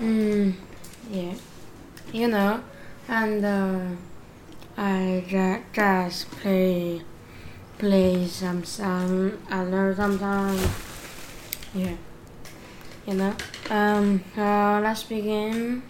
Mm, yeah, you know, and uh, I ju- just play play some some other sometimes. Yeah, you know. Um, uh, let's begin.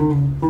Mm-hmm.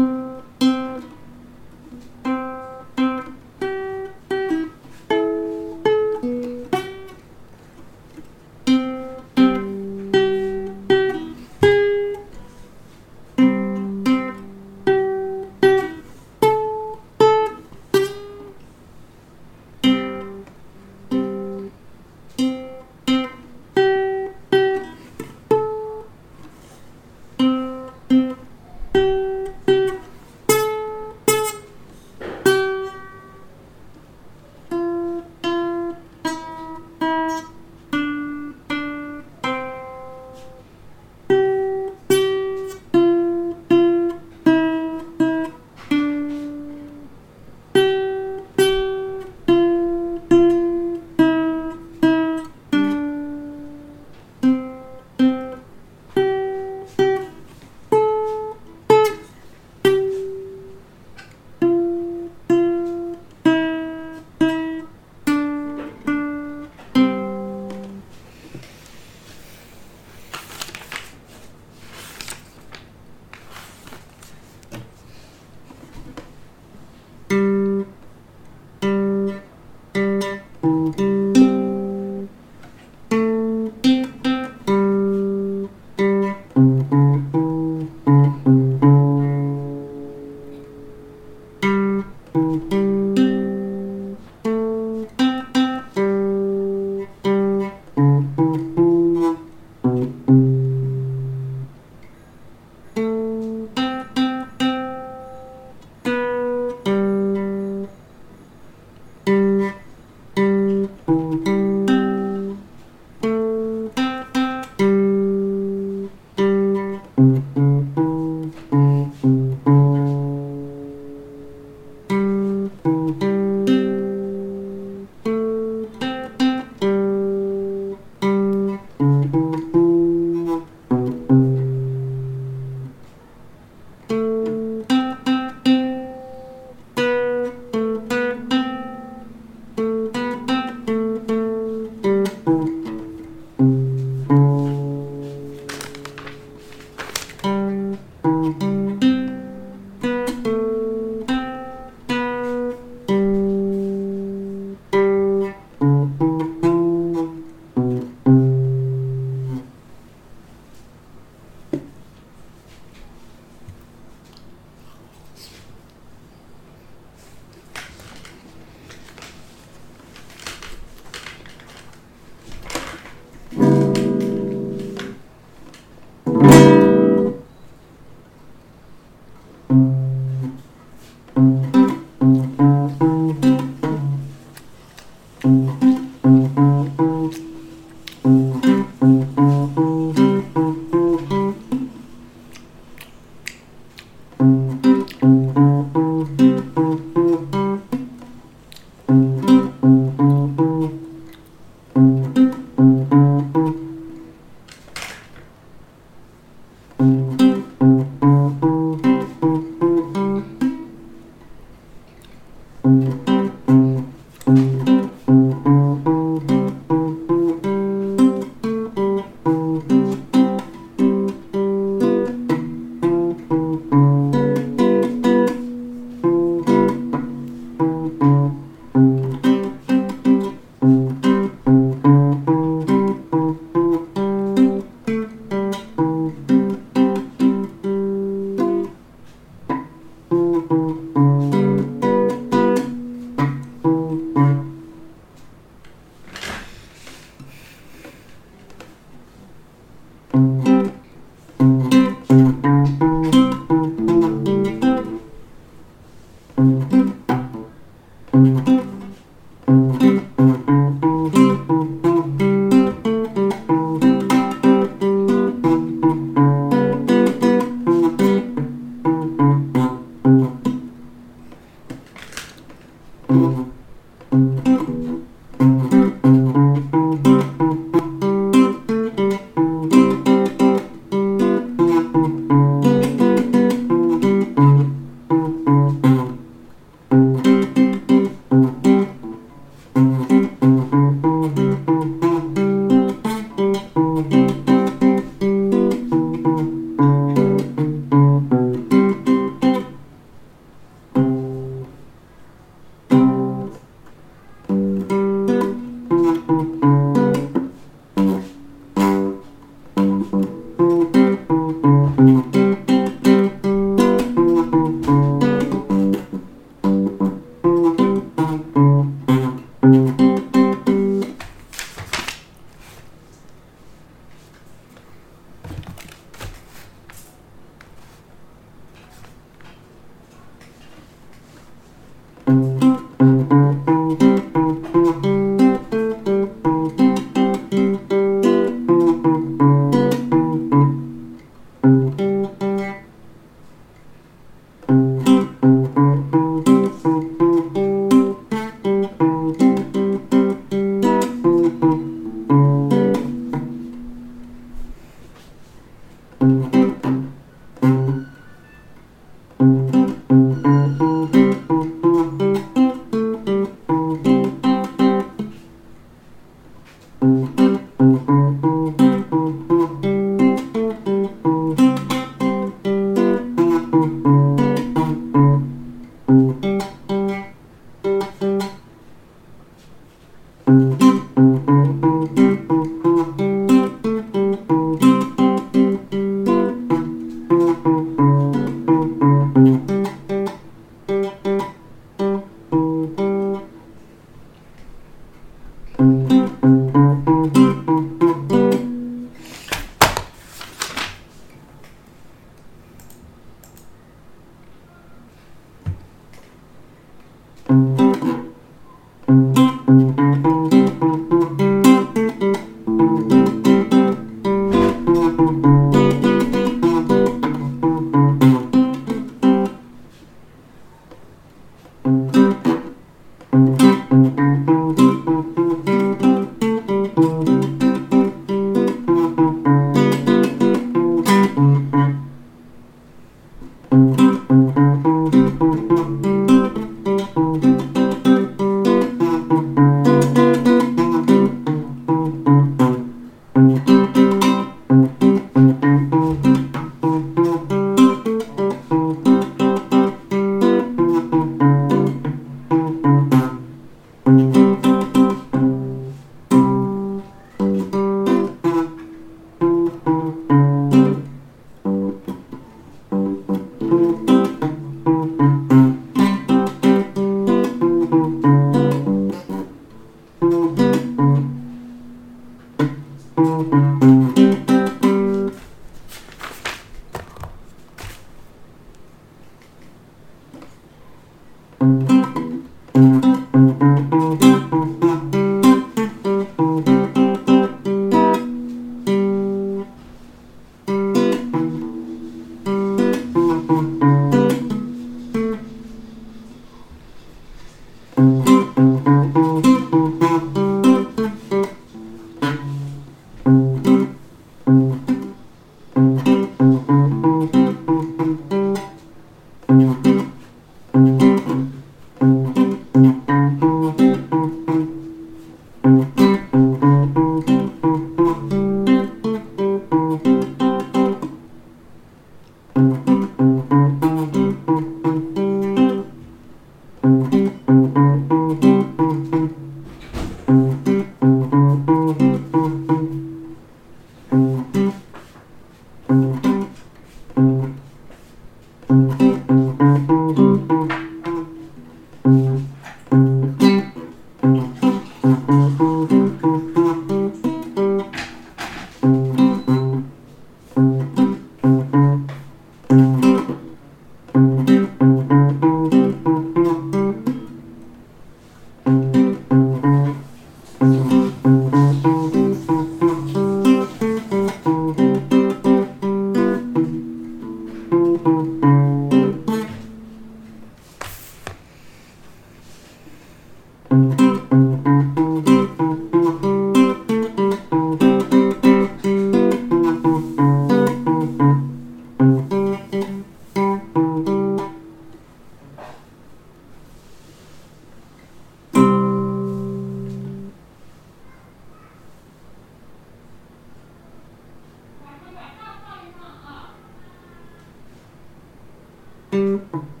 Mm-hmm.